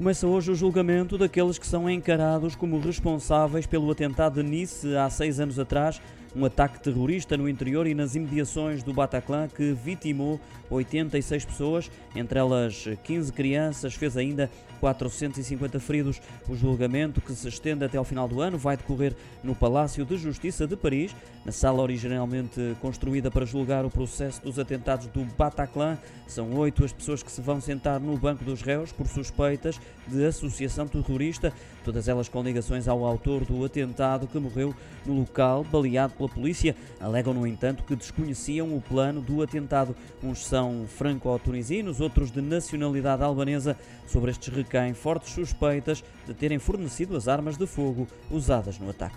Começa hoje o julgamento daqueles que são encarados como responsáveis pelo atentado de Nice há seis anos atrás, um ataque terrorista no interior e nas imediações do Bataclan que vitimou 86 pessoas, entre elas 15 crianças, fez ainda 450 feridos. O julgamento, que se estende até ao final do ano, vai decorrer no Palácio de Justiça de Paris, na sala originalmente construída para julgar o processo dos atentados do Bataclan. São oito as pessoas que se vão sentar no banco dos réus por suspeitas de associação terrorista, todas elas com ligações ao autor do atentado que morreu no local, baleado pela polícia. Alegam, no entanto, que desconheciam o plano do atentado. Uns são franco-tunisinos, outros de nacionalidade albanesa. Sobre estes recaem fortes suspeitas de terem fornecido as armas de fogo usadas no ataque.